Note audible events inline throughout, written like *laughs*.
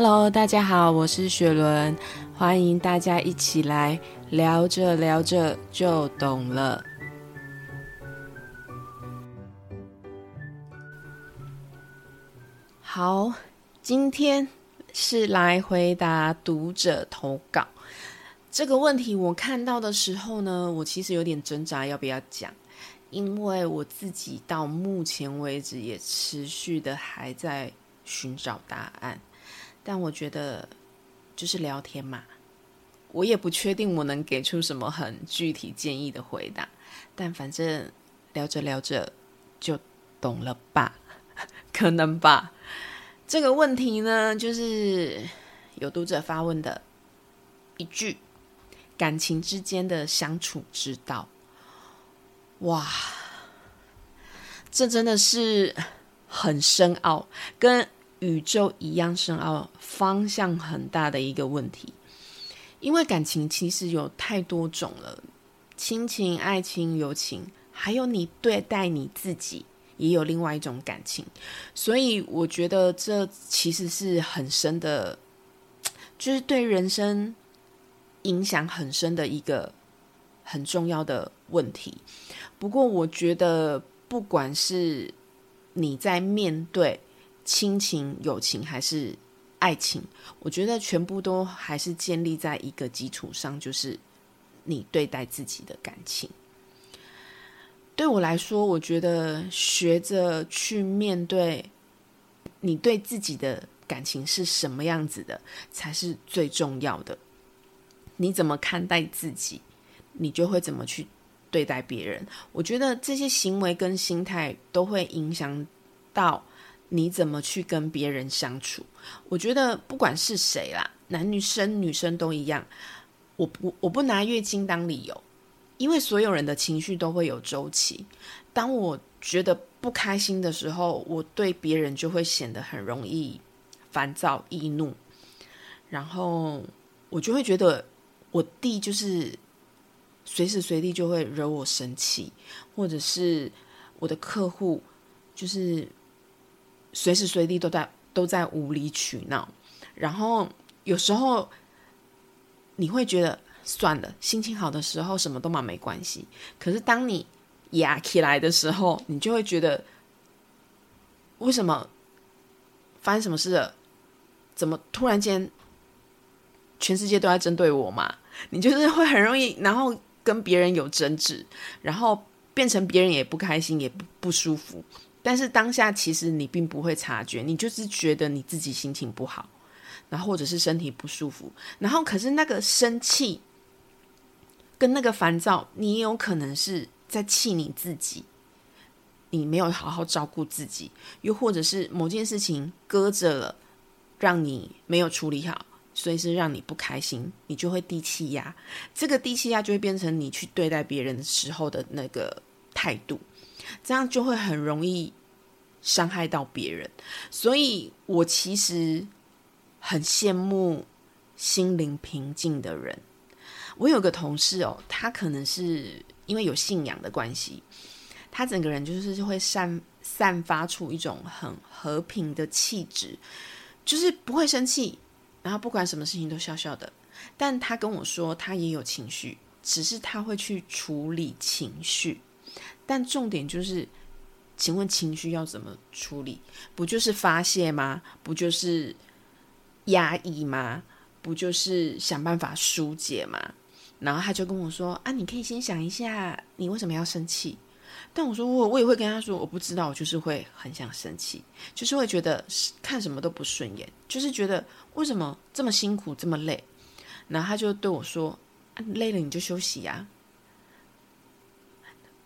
Hello，大家好，我是雪伦，欢迎大家一起来聊着聊着就懂了。好，今天是来回答读者投稿这个问题。我看到的时候呢，我其实有点挣扎要不要讲，因为我自己到目前为止也持续的还在寻找答案。但我觉得就是聊天嘛，我也不确定我能给出什么很具体建议的回答。但反正聊着聊着就懂了吧？*laughs* 可能吧。这个问题呢，就是有读者发问的一句：感情之间的相处之道。哇，这真的是很深奥，跟。宇宙一样深奥、方向很大的一个问题，因为感情其实有太多种了，亲情、爱情、友情，还有你对待你自己，也有另外一种感情。所以我觉得这其实是很深的，*tsk* 就是对人生影响很深的一个很重要的问题。不过，我觉得不管是你在面对。亲情、友情还是爱情，我觉得全部都还是建立在一个基础上，就是你对待自己的感情。对我来说，我觉得学着去面对你对自己的感情是什么样子的，才是最重要的。你怎么看待自己，你就会怎么去对待别人。我觉得这些行为跟心态都会影响到。你怎么去跟别人相处？我觉得不管是谁啦，男女生女生都一样。我不我不拿月经当理由，因为所有人的情绪都会有周期。当我觉得不开心的时候，我对别人就会显得很容易烦躁易怒，然后我就会觉得我弟就是随时随地就会惹我生气，或者是我的客户就是。随时随地都在都在无理取闹，然后有时候你会觉得算了，心情好的时候什么都嘛没关系。可是当你压起来的时候，你就会觉得为什么发生什么事了？怎么突然间全世界都在针对我嘛？你就是会很容易，然后跟别人有争执，然后变成别人也不开心，也不不舒服。但是当下其实你并不会察觉，你就是觉得你自己心情不好，然后或者是身体不舒服，然后可是那个生气跟那个烦躁，你也有可能是在气你自己，你没有好好照顾自己，又或者是某件事情搁着了，让你没有处理好，所以是让你不开心，你就会低气压，这个低气压就会变成你去对待别人的时候的那个态度，这样就会很容易。伤害到别人，所以我其实很羡慕心灵平静的人。我有个同事哦，他可能是因为有信仰的关系，他整个人就是会散散发出一种很和平的气质，就是不会生气，然后不管什么事情都笑笑的。但他跟我说，他也有情绪，只是他会去处理情绪，但重点就是。请问情绪要怎么处理？不就是发泄吗？不就是压抑吗？不就是想办法疏解吗？然后他就跟我说：“啊，你可以先想一下，你为什么要生气？”但我说我我也会跟他说：“我不知道，我就是会很想生气，就是会觉得看什么都不顺眼，就是觉得为什么这么辛苦这么累？”然后他就对我说：“累了你就休息呀。”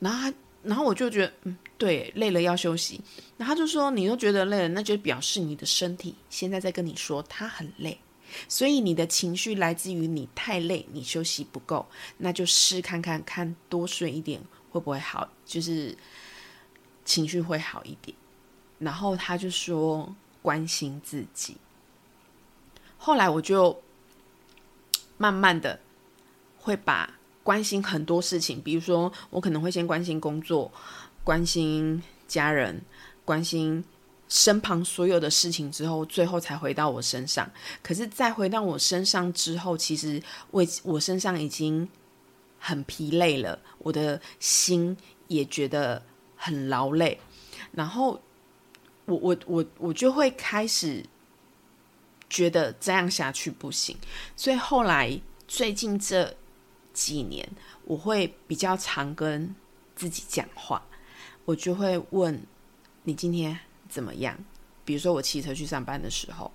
然后他。然后我就觉得，嗯，对，累了要休息。然后他就说，你都觉得累了，那就表示你的身体现在在跟你说他很累，所以你的情绪来自于你太累，你休息不够。那就试看看看多睡一点会不会好，就是情绪会好一点。然后他就说关心自己。后来我就慢慢的会把。关心很多事情，比如说我可能会先关心工作，关心家人，关心身旁所有的事情之后，最后才回到我身上。可是再回到我身上之后，其实我我身上已经很疲累了，我的心也觉得很劳累。然后我我我我就会开始觉得这样下去不行，所以后来最近这几年，我会比较常跟自己讲话，我就会问你今天怎么样？比如说我骑车去上班的时候，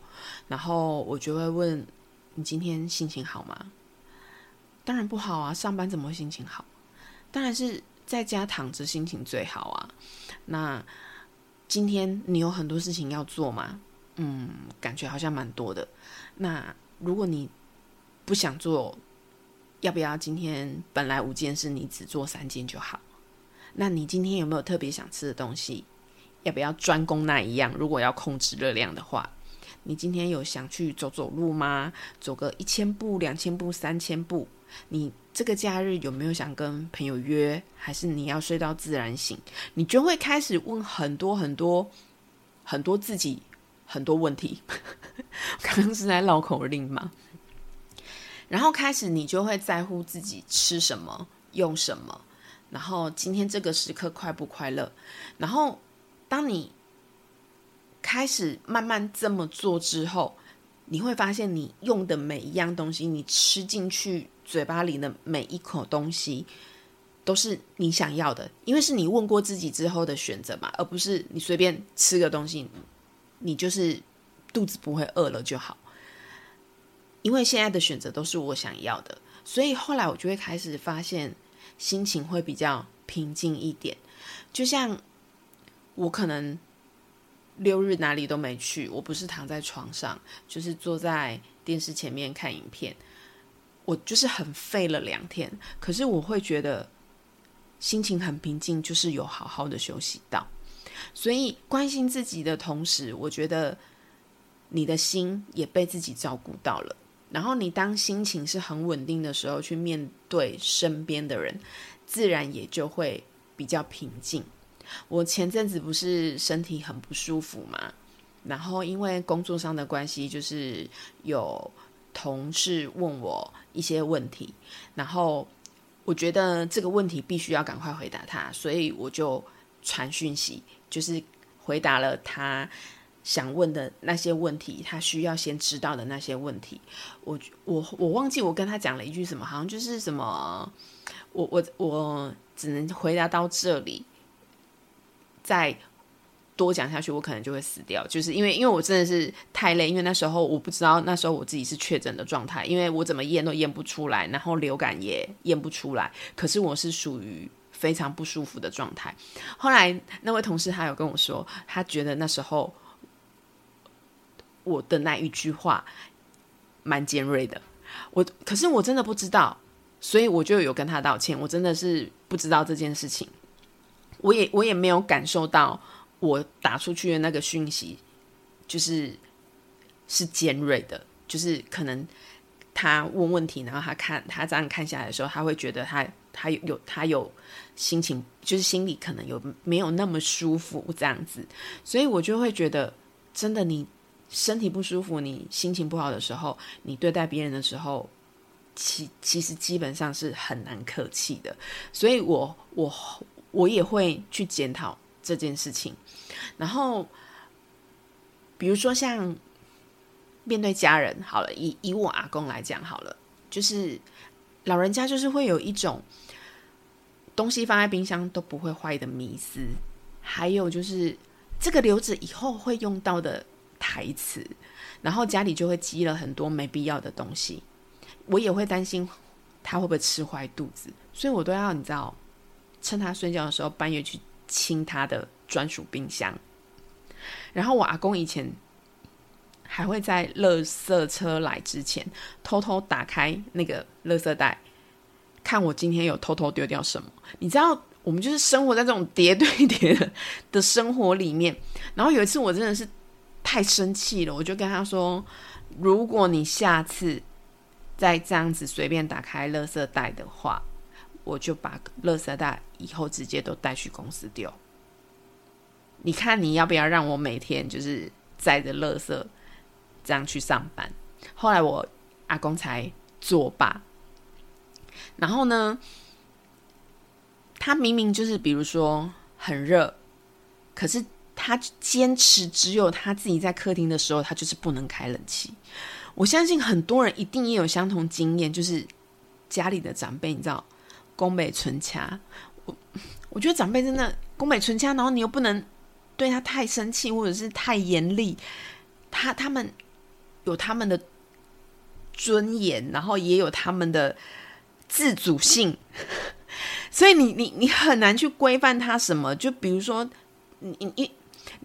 然后我就会问你今天心情好吗？当然不好啊，上班怎么会心情好？当然是在家躺着心情最好啊。那今天你有很多事情要做吗？嗯，感觉好像蛮多的。那如果你不想做，要不要今天本来五件事，你只做三件就好？那你今天有没有特别想吃的东西？要不要专攻那一样？如果要控制热量的话，你今天有想去走走路吗？走个一千步、两千步、三千步？你这个假日有没有想跟朋友约？还是你要睡到自然醒？你就会开始问很多很多很多自己很多问题。*laughs* 刚刚是在绕口令吗？然后开始你就会在乎自己吃什么、用什么，然后今天这个时刻快不快乐？然后当你开始慢慢这么做之后，你会发现你用的每一样东西，你吃进去。嘴巴里的每一口东西都是你想要的，因为是你问过自己之后的选择嘛，而不是你随便吃个东西，你就是肚子不会饿了就好。因为现在的选择都是我想要的，所以后来我就会开始发现心情会比较平静一点。就像我可能六日哪里都没去，我不是躺在床上，就是坐在电视前面看影片。我就是很废了两天，可是我会觉得心情很平静，就是有好好的休息到。所以关心自己的同时，我觉得你的心也被自己照顾到了。然后你当心情是很稳定的时候，去面对身边的人，自然也就会比较平静。我前阵子不是身体很不舒服嘛，然后因为工作上的关系，就是有。同事问我一些问题，然后我觉得这个问题必须要赶快回答他，所以我就传讯息，就是回答了他想问的那些问题，他需要先知道的那些问题。我我我忘记我跟他讲了一句什么，好像就是什么，我我我只能回答到这里，再。多讲下去，我可能就会死掉，就是因为因为我真的是太累，因为那时候我不知道那时候我自己是确诊的状态，因为我怎么验都验不出来，然后流感也验不出来，可是我是属于非常不舒服的状态。后来那位同事他有跟我说，他觉得那时候我的那一句话蛮尖锐的，我可是我真的不知道，所以我就有跟他道歉，我真的是不知道这件事情，我也我也没有感受到。我打出去的那个讯息，就是是尖锐的，就是可能他问问题，然后他看他这样看下来的时候，他会觉得他他有他有心情，就是心里可能有没有那么舒服这样子，所以我就会觉得，真的你身体不舒服，你心情不好的时候，你对待别人的时候，其其实基本上是很难客气的，所以我我我也会去检讨。这件事情，然后比如说像面对家人，好了，以以我阿公来讲，好了，就是老人家就是会有一种东西放在冰箱都不会坏的迷思，还有就是这个留着以后会用到的台词，然后家里就会积了很多没必要的东西，我也会担心他会不会吃坏肚子，所以我都要你知道，趁他睡觉的时候半夜去。清他的专属冰箱，然后我阿公以前还会在垃圾车来之前偷偷打开那个垃圾袋，看我今天有偷偷丢掉什么。你知道，我们就是生活在这种叠对叠的的生活里面。然后有一次，我真的是太生气了，我就跟他说：“如果你下次再这样子随便打开垃圾袋的话。”我就把垃圾袋以后直接都带去公司丢。你看你要不要让我每天就是载着垃圾这样去上班？后来我阿公才作罢。然后呢，他明明就是比如说很热，可是他坚持只有他自己在客厅的时候，他就是不能开冷气。我相信很多人一定也有相同经验，就是家里的长辈，你知道，宫北存掐。我我觉得长辈真的宫北存掐，然后你又不能对他太生气，或者是太严厉。他他们有他们的尊严，然后也有他们的自主性，*laughs* 所以你你你很难去规范他什么。就比如说，你你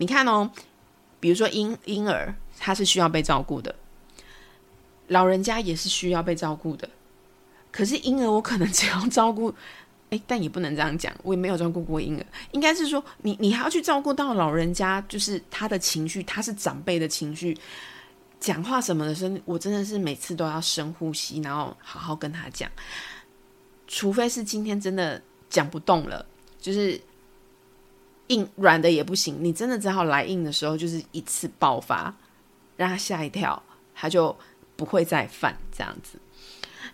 你看哦，比如说婴婴儿，他是需要被照顾的。老人家也是需要被照顾的，可是婴儿我可能只要照顾，哎，但也不能这样讲，我也没有照顾过婴儿。应该是说，你你还要去照顾到老人家，就是他的情绪，他是长辈的情绪，讲话什么的声，我真的是每次都要深呼吸，然后好好跟他讲。除非是今天真的讲不动了，就是硬软的也不行，你真的只好来硬的时候，就是一次爆发，让他吓一跳，他就。不会再犯这样子，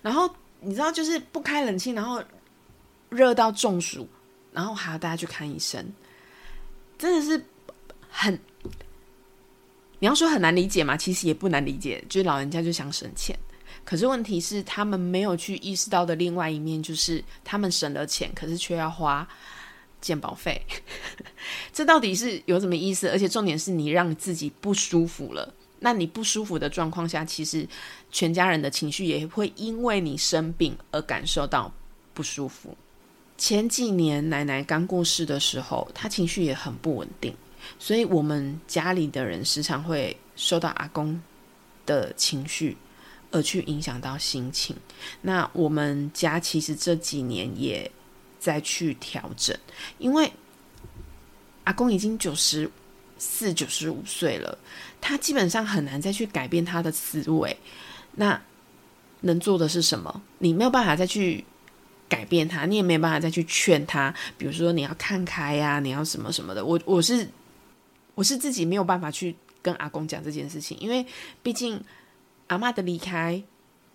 然后你知道，就是不开冷气，然后热到中暑，然后还要大家去看医生，真的是很，你要说很难理解嘛，其实也不难理解，就是老人家就想省钱，可是问题是他们没有去意识到的另外一面，就是他们省了钱，可是却要花健保费，*laughs* 这到底是有什么意思？而且重点是你让自己不舒服了。那你不舒服的状况下，其实全家人的情绪也会因为你生病而感受到不舒服。前几年奶奶刚过世的时候，她情绪也很不稳定，所以我们家里的人时常会受到阿公的情绪而去影响到心情。那我们家其实这几年也再去调整，因为阿公已经九十。四九十五岁了，他基本上很难再去改变他的思维。那能做的是什么？你没有办法再去改变他，你也没有办法再去劝他。比如说，你要看开呀，你要什么什么的。我我是我是自己没有办法去跟阿公讲这件事情，因为毕竟阿妈的离开，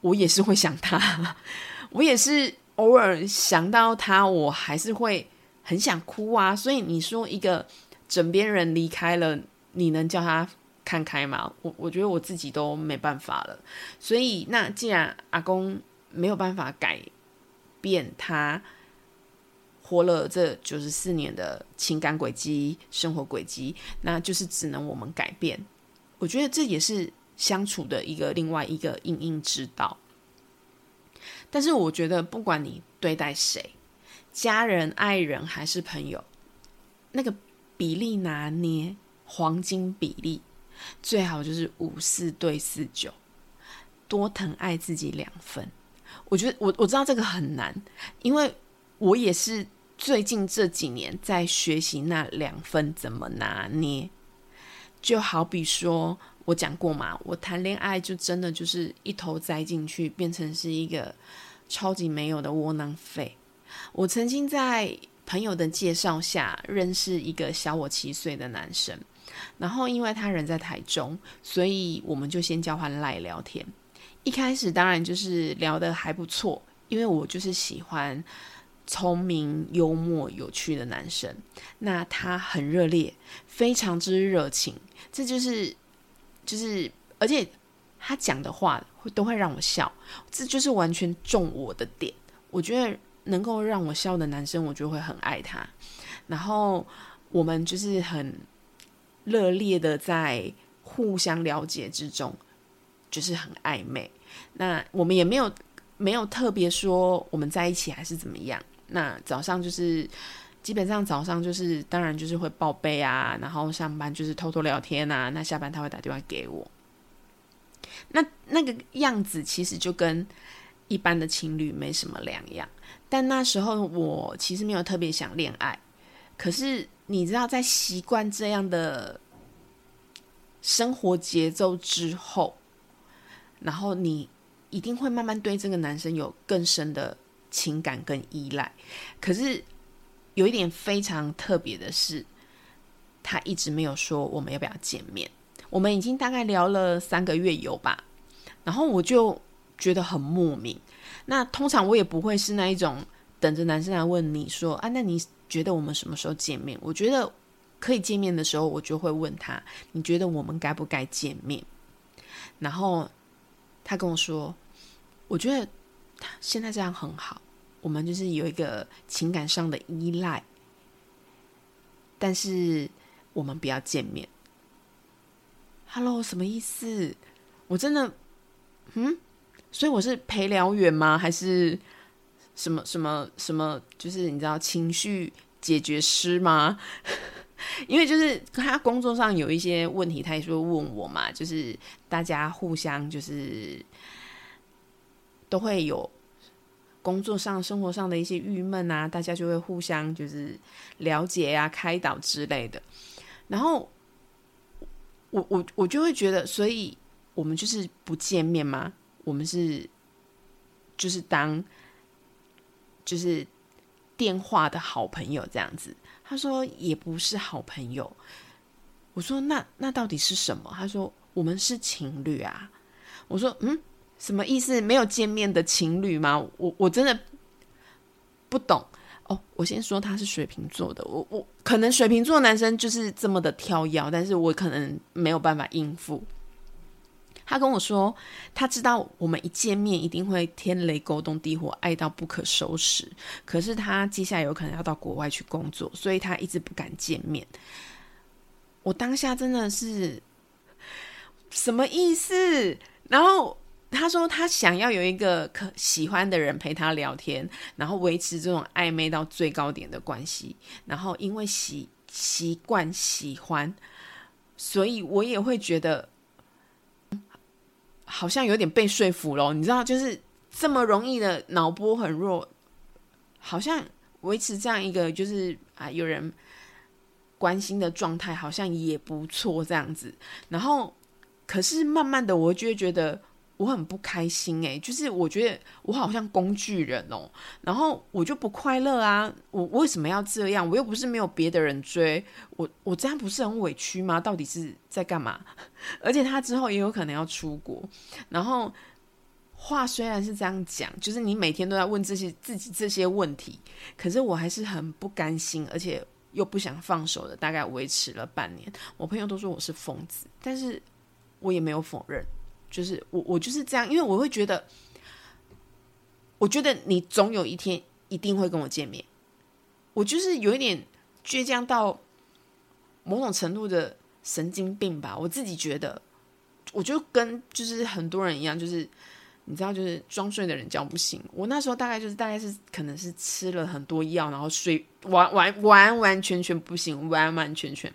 我也是会想他，*laughs* 我也是偶尔想到他，我还是会很想哭啊。所以你说一个。枕边人离开了，你能叫他看开吗？我我觉得我自己都没办法了。所以，那既然阿公没有办法改变他活了这九十四年的情感轨迹、生活轨迹，那就是只能我们改变。我觉得这也是相处的一个另外一个应应之道。但是，我觉得不管你对待谁，家人、爱人还是朋友，那个。比例拿捏，黄金比例最好就是五四对四九，多疼爱自己两分。我觉得我我知道这个很难，因为我也是最近这几年在学习那两分怎么拿捏。就好比说我讲过嘛，我谈恋爱就真的就是一头栽进去，变成是一个超级没有的窝囊废。我曾经在。朋友的介绍下认识一个小我七岁的男生，然后因为他人在台中，所以我们就先交换赖聊天。一开始当然就是聊得还不错，因为我就是喜欢聪明、幽默、有趣的男生。那他很热烈，非常之热情，这就是就是，而且他讲的话会都会让我笑，这就是完全中我的点。我觉得。能够让我笑的男生，我就会很爱他。然后我们就是很热烈的在互相了解之中，就是很暧昧。那我们也没有没有特别说我们在一起还是怎么样。那早上就是基本上早上就是当然就是会报备啊，然后上班就是偷偷聊天啊。那下班他会打电话给我。那那个样子其实就跟一般的情侣没什么两样。但那时候我其实没有特别想恋爱，可是你知道，在习惯这样的生活节奏之后，然后你一定会慢慢对这个男生有更深的情感跟依赖。可是有一点非常特别的是，他一直没有说我们要不要见面。我们已经大概聊了三个月有吧，然后我就觉得很莫名。那通常我也不会是那一种等着男生来问你说啊，那你觉得我们什么时候见面？我觉得可以见面的时候，我就会问他，你觉得我们该不该见面？然后他跟我说，我觉得现在这样很好，我们就是有一个情感上的依赖，但是我们不要见面。Hello，什么意思？我真的，嗯，所以我是陪聊员吗？还是什么什么什么？就是你知道情绪解决师吗？*laughs* 因为就是他工作上有一些问题，他也说问我嘛。就是大家互相就是都会有工作上、生活上的一些郁闷啊，大家就会互相就是了解啊、开导之类的，然后。我我我就会觉得，所以我们就是不见面吗？我们是就是当就是电话的好朋友这样子。他说也不是好朋友。我说那那到底是什么？他说我们是情侣啊。我说嗯，什么意思？没有见面的情侣吗？我我真的不懂。哦，我先说他是水瓶座的，我我可能水瓶座男生就是这么的挑药，但是我可能没有办法应付。他跟我说，他知道我们一见面一定会天雷勾动地火，爱到不可收拾。可是他接下来有可能要到国外去工作，所以他一直不敢见面。我当下真的是什么意思？然后。他说他想要有一个可喜欢的人陪他聊天，然后维持这种暧昧到最高点的关系。然后因为习习惯喜欢，所以我也会觉得好像有点被说服了。你知道，就是这么容易的脑波很弱，好像维持这样一个就是啊有人关心的状态，好像也不错这样子。然后可是慢慢的，我就会觉得。我很不开心哎，就是我觉得我好像工具人哦，然后我就不快乐啊。我为什么要这样？我又不是没有别的人追我，我这样不是很委屈吗？到底是在干嘛？*laughs* 而且他之后也有可能要出国，然后话虽然是这样讲，就是你每天都在问这些自己这些问题，可是我还是很不甘心，而且又不想放手的。大概维持了半年，我朋友都说我是疯子，但是我也没有否认。就是我，我就是这样，因为我会觉得，我觉得你总有一天一定会跟我见面。我就是有一点倔强到某种程度的神经病吧，我自己觉得，我就跟就是很多人一样，就是你知道，就是装睡的人叫不醒。我那时候大概就是大概是可能是吃了很多药，然后睡完完完完全全不行，完完全全。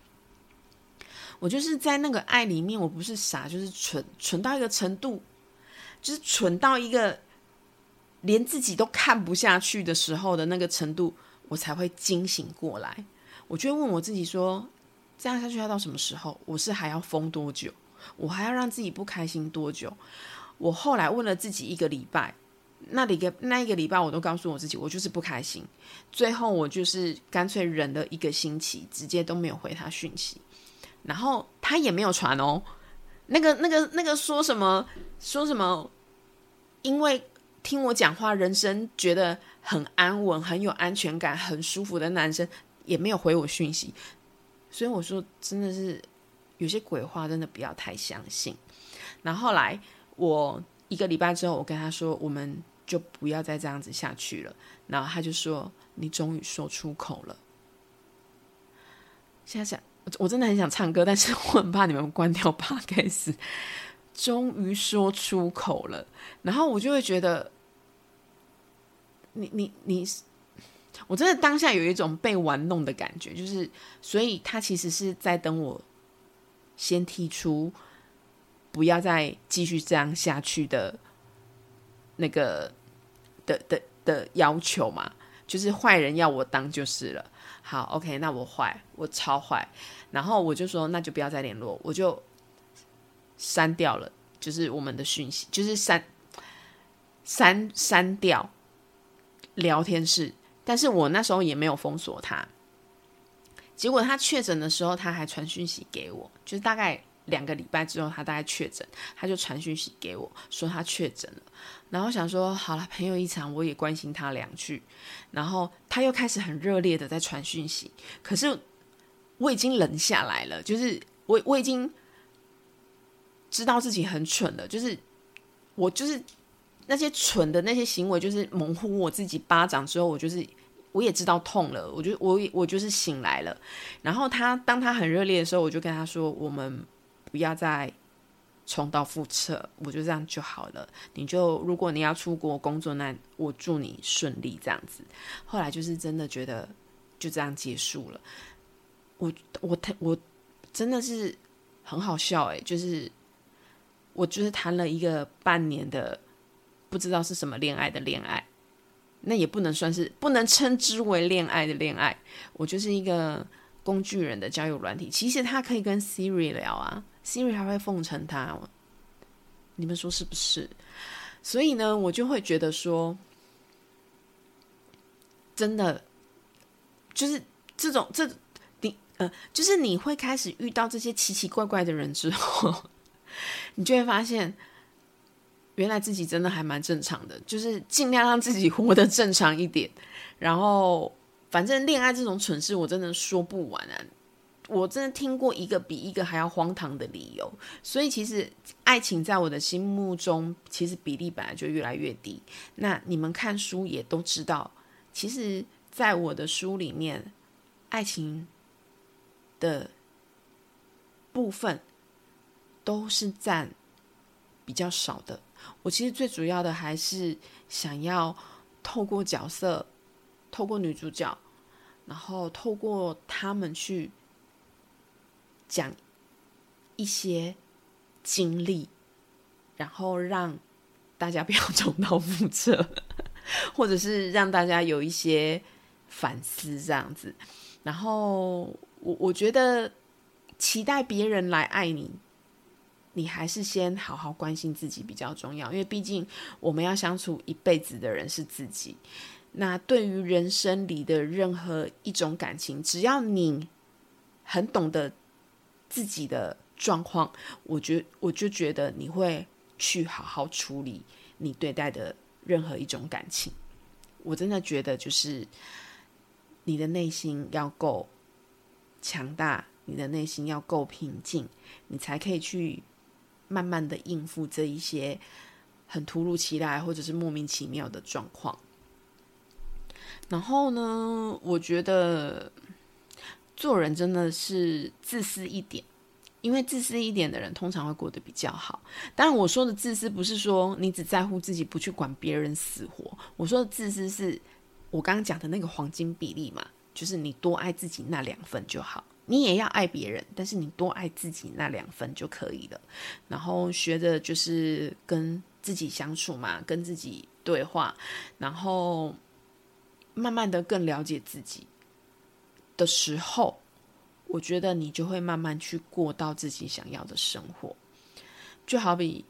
我就是在那个爱里面，我不是傻，就是蠢，蠢到一个程度，就是蠢到一个连自己都看不下去的时候的那个程度，我才会惊醒过来。我就会问我自己说：这样下去要到什么时候？我是还要疯多久？我还要让自己不开心多久？我后来问了自己一个礼拜，那里个那一个礼拜，我都告诉我自己，我就是不开心。最后我就是干脆忍了一个星期，直接都没有回他讯息。然后他也没有传哦，那个、那个、那个说什么说什么？因为听我讲话，人生觉得很安稳、很有安全感、很舒服的男生也没有回我讯息，所以我说真的是有些鬼话，真的不要太相信。然后来我一个礼拜之后，我跟他说，我们就不要再这样子下去了。然后他就说：“你终于说出口了。”现在想。我真的很想唱歌，但是我很怕你们关掉 p o d a s。终于说出口了，然后我就会觉得，你你你，我真的当下有一种被玩弄的感觉，就是，所以他其实是在等我先提出不要再继续这样下去的那个的的的要求嘛，就是坏人要我当就是了。好，OK，那我坏，我超坏。然后我就说，那就不要再联络，我就删掉了，就是我们的讯息，就是删删删掉聊天室。但是我那时候也没有封锁他。结果他确诊的时候，他还传讯息给我，就是大概两个礼拜之后，他大概确诊，他就传讯息给我说他确诊了。然后想说好了，朋友一场，我也关心他两句。然后他又开始很热烈的在传讯息，可是我已经冷下来了，就是我我已经知道自己很蠢了，就是我就是那些蠢的那些行为，就是猛呼我自己巴掌之后，我就是。我也知道痛了，我就我我就是醒来了。然后他当他很热烈的时候，我就跟他说：“我们不要再重蹈覆辙，我就这样就好了。你就如果你要出国工作，那我祝你顺利。这样子。后来就是真的觉得就这样结束了。我我我真的是很好笑诶，就是我就是谈了一个半年的不知道是什么恋爱的恋爱。”那也不能算是，不能称之为恋爱的恋爱。我就是一个工具人的交友软体。其实他可以跟 Siri 聊啊，Siri 还会奉承他。你们说是不是？所以呢，我就会觉得说，真的，就是这种这你呃，就是你会开始遇到这些奇奇怪怪的人之后，*laughs* 你就会发现。原来自己真的还蛮正常的，就是尽量让自己活得正常一点。然后，反正恋爱这种蠢事，我真的说不完啊！我真的听过一个比一个还要荒唐的理由。所以，其实爱情在我的心目中，其实比例本来就越来越低。那你们看书也都知道，其实在我的书里面，爱情的部分都是占比较少的。我其实最主要的还是想要透过角色，透过女主角，然后透过他们去讲一些经历，然后让大家不要重蹈覆辙，*laughs* 或者是让大家有一些反思这样子。然后我我觉得期待别人来爱你。你还是先好好关心自己比较重要，因为毕竟我们要相处一辈子的人是自己。那对于人生里的任何一种感情，只要你很懂得自己的状况，我觉我就觉得你会去好好处理你对待的任何一种感情。我真的觉得，就是你的内心要够强大，你的内心要够平静，你才可以去。慢慢的应付这一些很突如其来或者是莫名其妙的状况。然后呢，我觉得做人真的是自私一点，因为自私一点的人通常会过得比较好。当然，我说的自私不是说你只在乎自己，不去管别人死活。我说的自私是我刚刚讲的那个黄金比例嘛，就是你多爱自己那两份就好。你也要爱别人，但是你多爱自己那两分就可以了。然后学着就是跟自己相处嘛，跟自己对话，然后慢慢的更了解自己的时候，我觉得你就会慢慢去过到自己想要的生活。就好比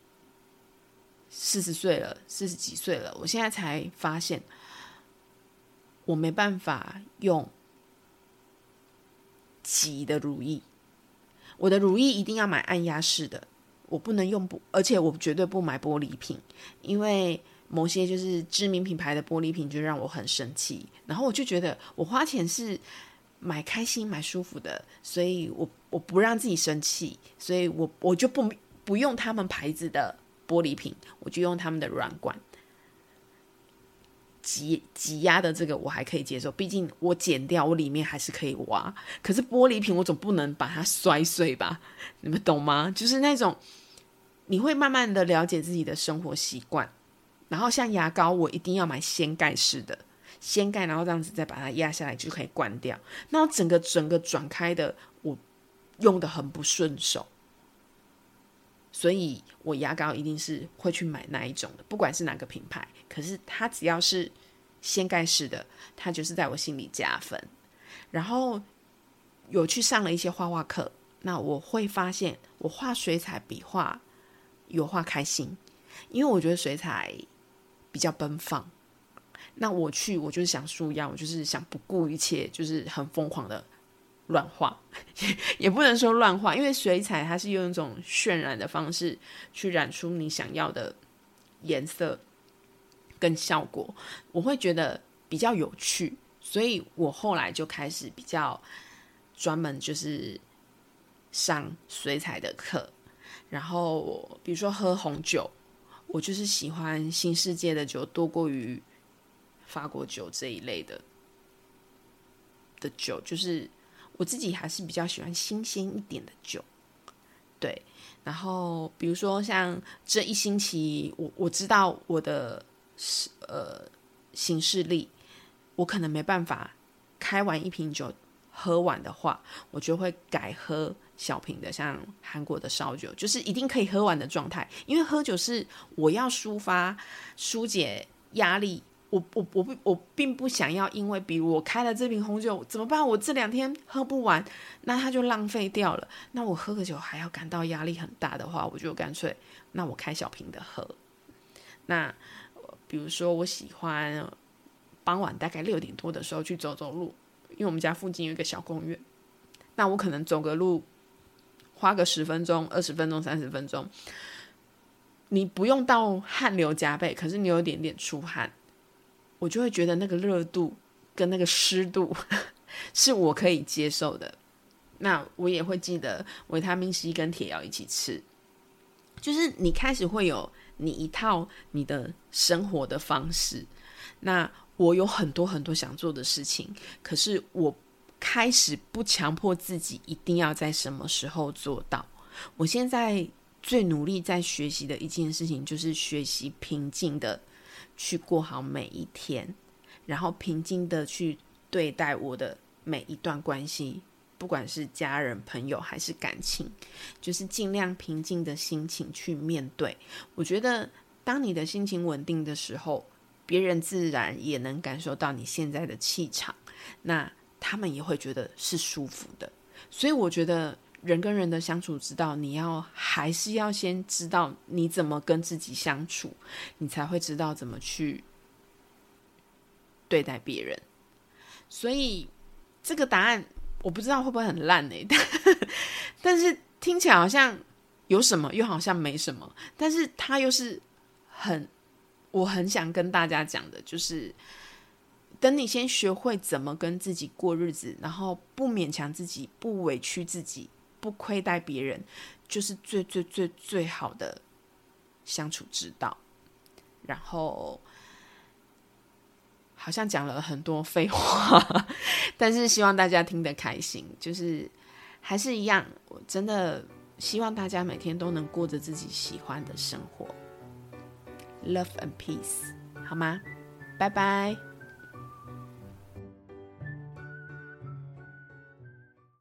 四十岁了，四十几岁了，我现在才发现，我没办法用。挤的如意，我的如意一定要买按压式的，我不能用不，而且我绝对不买玻璃瓶，因为某些就是知名品牌的玻璃瓶就让我很生气。然后我就觉得我花钱是买开心、买舒服的，所以我我不让自己生气，所以我我就不不用他们牌子的玻璃瓶，我就用他们的软管。挤挤压的这个我还可以接受，毕竟我剪掉，我里面还是可以挖。可是玻璃瓶我总不能把它摔碎吧？你们懂吗？就是那种你会慢慢的了解自己的生活习惯。然后像牙膏，我一定要买掀盖式的，掀盖，然后这样子再把它压下来就可以关掉。那整个整个转开的，我用的很不顺手。所以我牙膏一定是会去买那一种的，不管是哪个品牌。可是它只要是掀盖式的，它就是在我心里加分。然后有去上了一些画画课，那我会发现我画水彩比画油画开心，因为我觉得水彩比较奔放。那我去，我就是想舒压，我就是想不顾一切，就是很疯狂的乱画，*laughs* 也不能说乱画，因为水彩它是用一种渲染的方式去染出你想要的颜色跟效果，我会觉得比较有趣，所以我后来就开始比较专门就是上水彩的课，然后比如说喝红酒，我就是喜欢新世界的酒多过于法国酒这一类的的酒，就是。我自己还是比较喜欢新鲜一点的酒，对。然后比如说像这一星期，我我知道我的呃行事历，我可能没办法开完一瓶酒喝完的话，我就会改喝小瓶的，像韩国的烧酒，就是一定可以喝完的状态。因为喝酒是我要抒发、疏解压力。我我我不我并不想要，因为比如我开了这瓶红酒怎么办？我这两天喝不完，那它就浪费掉了。那我喝个酒还要感到压力很大的话，我就干脆那我开小瓶的喝。那比如说我喜欢傍晚大概六点多的时候去走走路，因为我们家附近有一个小公园。那我可能走个路，花个十分钟、二十分钟、三十分钟，你不用到汗流浃背，可是你有点点出汗。我就会觉得那个热度跟那个湿度 *laughs* 是我可以接受的。那我也会记得维他命 C 跟铁要一起吃。就是你开始会有你一套你的生活的方式。那我有很多很多想做的事情，可是我开始不强迫自己一定要在什么时候做到。我现在最努力在学习的一件事情，就是学习平静的。去过好每一天，然后平静的去对待我的每一段关系，不管是家人、朋友还是感情，就是尽量平静的心情去面对。我觉得，当你的心情稳定的时候，别人自然也能感受到你现在的气场，那他们也会觉得是舒服的。所以，我觉得。人跟人的相处之道，你要还是要先知道你怎么跟自己相处，你才会知道怎么去对待别人。所以这个答案我不知道会不会很烂呢？*laughs* 但是听起来好像有什么，又好像没什么。但是它又是很我很想跟大家讲的，就是等你先学会怎么跟自己过日子，然后不勉强自己，不委屈自己。不亏待别人，就是最最最最好的相处之道。然后好像讲了很多废话，*laughs* 但是希望大家听得开心。就是还是一样，我真的希望大家每天都能过着自己喜欢的生活。Love and peace，好吗？拜拜。